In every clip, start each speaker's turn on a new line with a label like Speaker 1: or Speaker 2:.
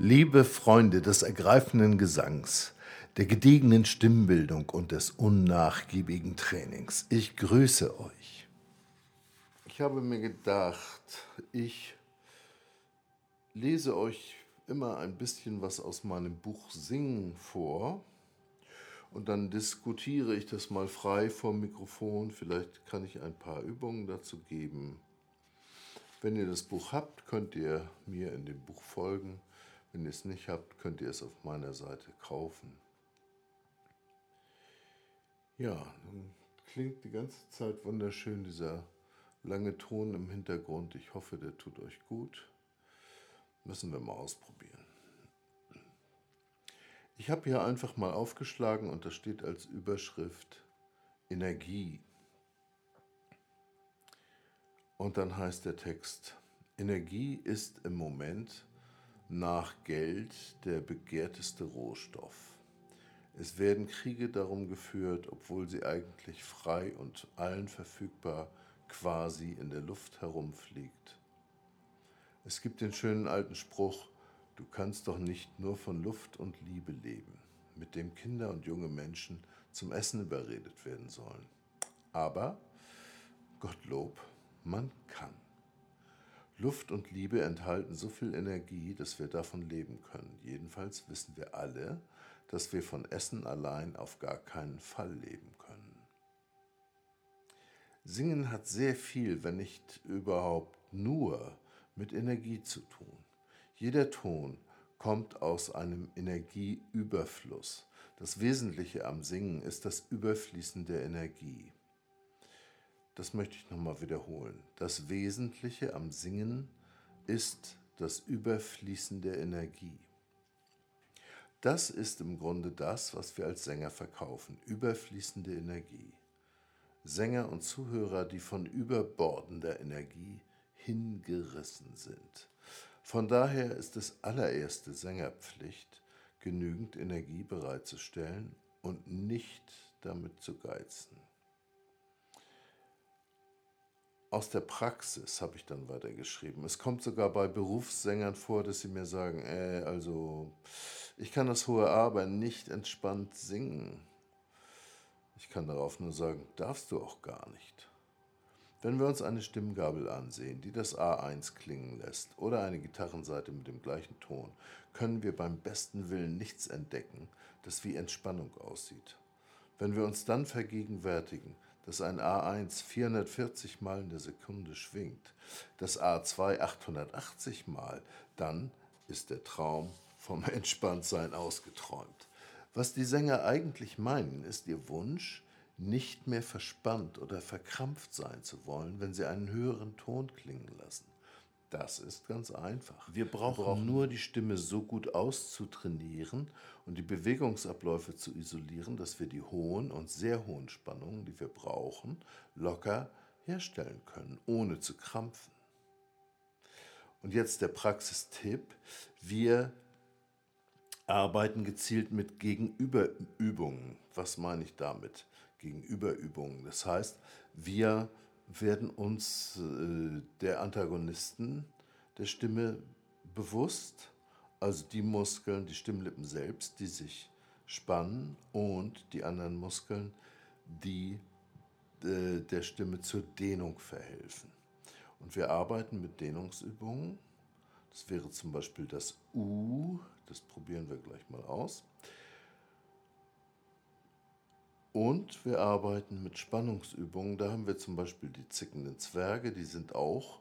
Speaker 1: Liebe Freunde des ergreifenden Gesangs, der gediegenen Stimmbildung und des unnachgiebigen Trainings, ich grüße euch. Ich habe mir gedacht, ich lese euch immer ein bisschen was aus meinem Buch Singen vor und dann diskutiere ich das mal frei vom Mikrofon. Vielleicht kann ich ein paar Übungen dazu geben. Wenn ihr das Buch habt, könnt ihr mir in dem Buch folgen. Wenn ihr es nicht habt, könnt ihr es auf meiner Seite kaufen. Ja, dann klingt die ganze Zeit wunderschön dieser lange Ton im Hintergrund. Ich hoffe, der tut euch gut. Müssen wir mal ausprobieren. Ich habe hier einfach mal aufgeschlagen und da steht als Überschrift Energie. Und dann heißt der Text, Energie ist im Moment nach Geld der begehrteste Rohstoff. Es werden Kriege darum geführt, obwohl sie eigentlich frei und allen verfügbar quasi in der Luft herumfliegt. Es gibt den schönen alten Spruch, du kannst doch nicht nur von Luft und Liebe leben, mit dem Kinder und junge Menschen zum Essen überredet werden sollen. Aber, Gottlob, man kann. Luft und Liebe enthalten so viel Energie, dass wir davon leben können. Jedenfalls wissen wir alle, dass wir von Essen allein auf gar keinen Fall leben können. Singen hat sehr viel, wenn nicht überhaupt nur, mit Energie zu tun. Jeder Ton kommt aus einem Energieüberfluss. Das Wesentliche am Singen ist das Überfließen der Energie. Das möchte ich nochmal wiederholen. Das Wesentliche am Singen ist das Überfließen der Energie. Das ist im Grunde das, was wir als Sänger verkaufen, überfließende Energie. Sänger und Zuhörer, die von überbordender Energie hingerissen sind. Von daher ist es allererste Sängerpflicht, genügend Energie bereitzustellen und nicht damit zu geizen aus der Praxis habe ich dann weitergeschrieben. Es kommt sogar bei Berufssängern vor, dass sie mir sagen, äh, also ich kann das hohe A aber nicht entspannt singen. Ich kann darauf nur sagen, darfst du auch gar nicht. Wenn wir uns eine Stimmgabel ansehen, die das A1 klingen lässt, oder eine Gitarrenseite mit dem gleichen Ton, können wir beim besten Willen nichts entdecken, das wie Entspannung aussieht. Wenn wir uns dann vergegenwärtigen, dass ein A1 440 Mal in der Sekunde schwingt, das A2 880 Mal, dann ist der Traum vom Entspanntsein ausgeträumt. Was die Sänger eigentlich meinen, ist ihr Wunsch, nicht mehr verspannt oder verkrampft sein zu wollen, wenn sie einen höheren Ton klingen lassen. Das ist ganz einfach. Wir brauchen, Wir brauchen nur die Stimme so gut auszutrainieren und die Bewegungsabläufe zu isolieren, dass wir die hohen und sehr hohen Spannungen, die wir brauchen, locker herstellen können, ohne zu krampfen. Und jetzt der Praxistipp. Wir arbeiten gezielt mit Gegenüberübungen. Was meine ich damit? Gegenüberübungen. Das heißt, wir werden uns äh, der Antagonisten der Stimme bewusst, also die Muskeln, die Stimmlippen selbst, die sich spannen und die anderen Muskeln, die äh, der Stimme zur Dehnung verhelfen. Und wir arbeiten mit Dehnungsübungen. Das wäre zum Beispiel das U, das probieren wir gleich mal aus. Und wir arbeiten mit Spannungsübungen. Da haben wir zum Beispiel die zickenden Zwerge, die sind auch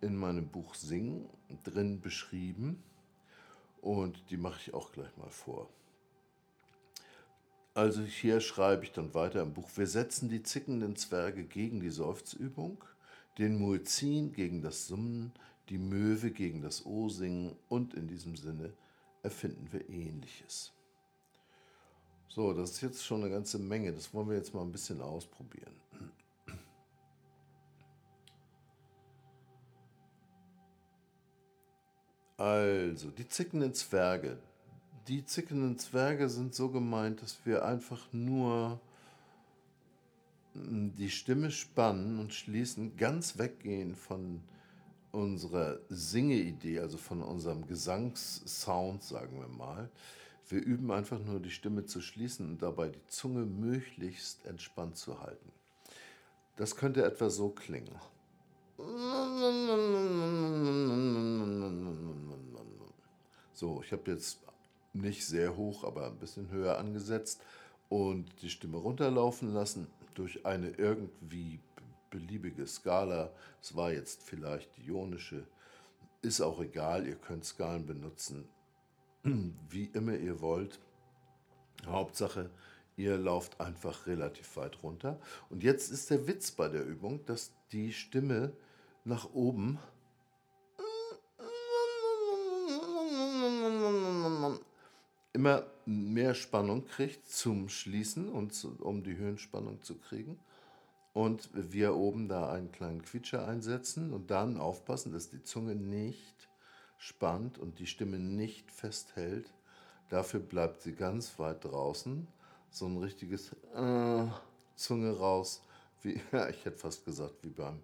Speaker 1: in meinem Buch Singen drin beschrieben. Und die mache ich auch gleich mal vor. Also hier schreibe ich dann weiter im Buch, wir setzen die zickenden Zwerge gegen die Seufzübung, den Muezzin gegen das Summen, die Möwe gegen das O-Singen und in diesem Sinne erfinden wir Ähnliches. So, das ist jetzt schon eine ganze Menge. Das wollen wir jetzt mal ein bisschen ausprobieren. Also, die zickenden Zwerge. Die zickenden Zwerge sind so gemeint, dass wir einfach nur hm, die Stimme spannen und schließen, ganz weggehen von unserer Singeidee, also von unserem Gesangssound, sagen wir mal, wir üben einfach nur die Stimme zu schließen und dabei die Zunge möglichst entspannt zu halten. Das könnte etwa so klingen. So, ich habe jetzt nicht sehr hoch, aber ein bisschen höher angesetzt und die Stimme runterlaufen lassen durch eine irgendwie beliebige Skala. Es war jetzt vielleicht die ionische, ist auch egal, ihr könnt Skalen benutzen, wie immer ihr wollt. Hauptsache, ihr lauft einfach relativ weit runter. Und jetzt ist der Witz bei der Übung, dass die Stimme nach oben immer mehr Spannung kriegt zum Schließen und zu, um die Höhenspannung zu kriegen. Und wir oben da einen kleinen Quietscher einsetzen und dann aufpassen, dass die Zunge nicht spannt und die Stimme nicht festhält. Dafür bleibt sie ganz weit draußen. So ein richtiges äh, Zunge raus, wie, ja, ich hätte fast gesagt, wie beim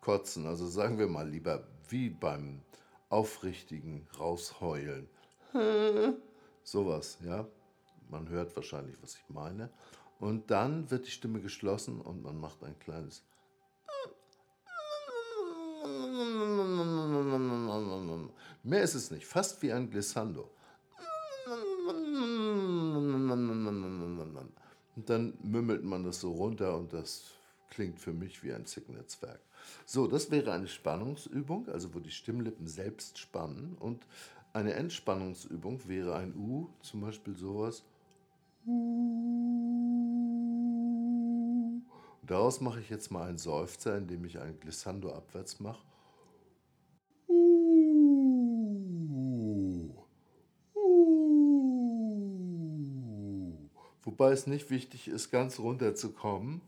Speaker 1: Kotzen. Also sagen wir mal lieber wie beim aufrichtigen Rausheulen. Sowas, ja. Man hört wahrscheinlich, was ich meine. Und dann wird die Stimme geschlossen und man macht ein kleines. Mehr ist es nicht, fast wie ein Glissando. Und dann mümmelt man das so runter und das klingt für mich wie ein Zicknetzwerk. So, das wäre eine Spannungsübung, also wo die Stimmlippen selbst spannen. Und eine Entspannungsübung wäre ein U, zum Beispiel sowas. Daraus mache ich jetzt mal einen Seufzer, indem ich ein Glissando abwärts mache. Wobei es nicht wichtig ist, ganz runter zu kommen,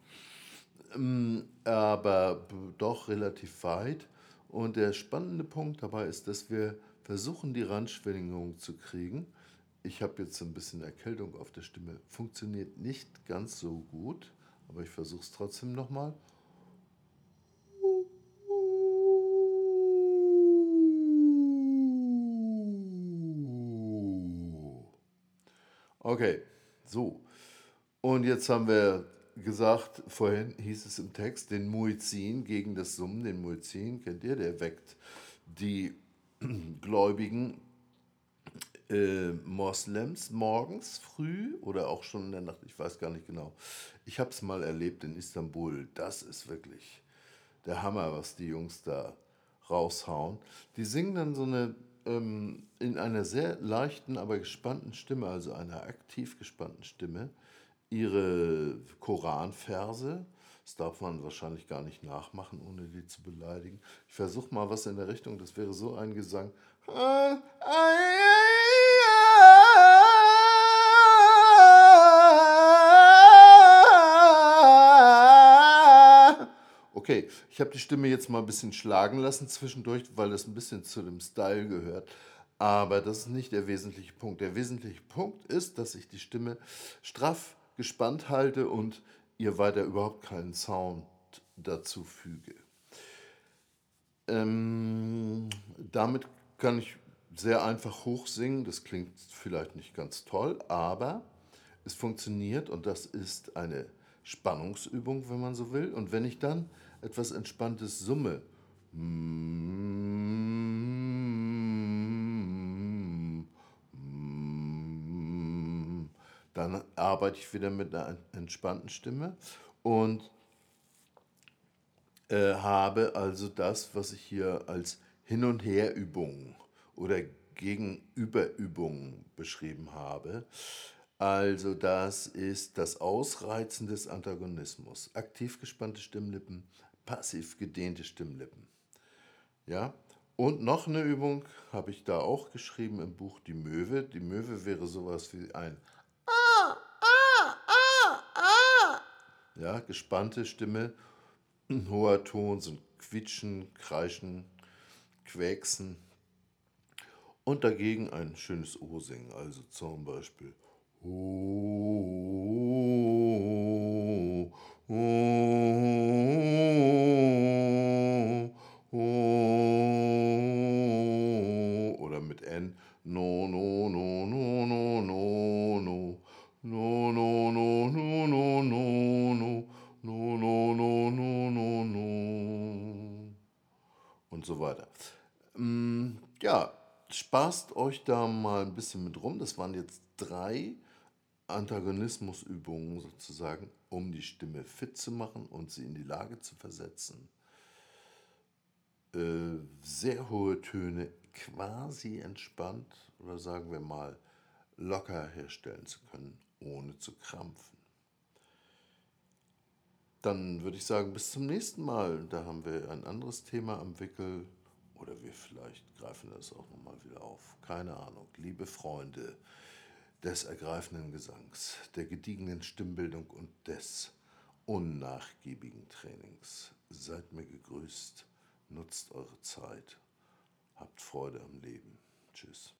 Speaker 1: ähm, aber doch relativ weit. Und der spannende Punkt dabei ist, dass wir versuchen, die Randschwingung zu kriegen. Ich habe jetzt ein bisschen Erkältung auf der Stimme. Funktioniert nicht ganz so gut, aber ich versuche es trotzdem nochmal. Okay, so. Und jetzt haben wir gesagt, vorhin hieß es im Text, den Muizin gegen das Summen, den Muizin, kennt ihr, der weckt die Gläubigen äh, Moslems morgens früh oder auch schon in der Nacht, ich weiß gar nicht genau. Ich habe es mal erlebt in Istanbul. Das ist wirklich der Hammer, was die Jungs da raushauen. Die singen dann so eine ähm, in einer sehr leichten, aber gespannten Stimme, also einer aktiv gespannten Stimme, ihre Koranverse. Das darf man wahrscheinlich gar nicht nachmachen, ohne die zu beleidigen. Ich versuche mal was in der Richtung, das wäre so ein Gesang. Okay, ich habe die Stimme jetzt mal ein bisschen schlagen lassen zwischendurch, weil das ein bisschen zu dem Style gehört. Aber das ist nicht der wesentliche Punkt. Der wesentliche Punkt ist, dass ich die Stimme straff gespannt halte und ihr weiter überhaupt keinen Sound dazu füge. Ähm, damit kann ich sehr einfach hochsingen. Das klingt vielleicht nicht ganz toll, aber es funktioniert und das ist eine Spannungsübung, wenn man so will. Und wenn ich dann etwas Entspanntes summe, dann arbeite ich wieder mit einer entspannten Stimme und äh, habe also das, was ich hier als Hin- und Herübungen oder Gegenüberübungen beschrieben habe. Also das ist das Ausreizen des Antagonismus. Aktiv gespannte Stimmlippen, passiv gedehnte Stimmlippen. Ja? Und noch eine Übung habe ich da auch geschrieben im Buch Die Möwe. Die Möwe wäre sowas wie ein ja, gespannte Stimme, hoher Ton, so ein Quietschen, Kreischen, Quäksen. Und dagegen ein schönes O singen, also zum Beispiel. Oh, oh, oh, spaßt euch da mal ein bisschen mit rum. Das waren jetzt drei Antagonismusübungen sozusagen, um die Stimme fit zu machen und sie in die Lage zu versetzen, äh, sehr hohe Töne quasi entspannt oder sagen wir mal locker herstellen zu können, ohne zu krampfen. Dann würde ich sagen, bis zum nächsten Mal. Da haben wir ein anderes Thema am Wickel. Oder wir vielleicht greifen das auch nochmal wieder auf. Keine Ahnung. Liebe Freunde des ergreifenden Gesangs, der gediegenen Stimmbildung und des unnachgiebigen Trainings. Seid mir gegrüßt, nutzt eure Zeit, habt Freude am Leben. Tschüss.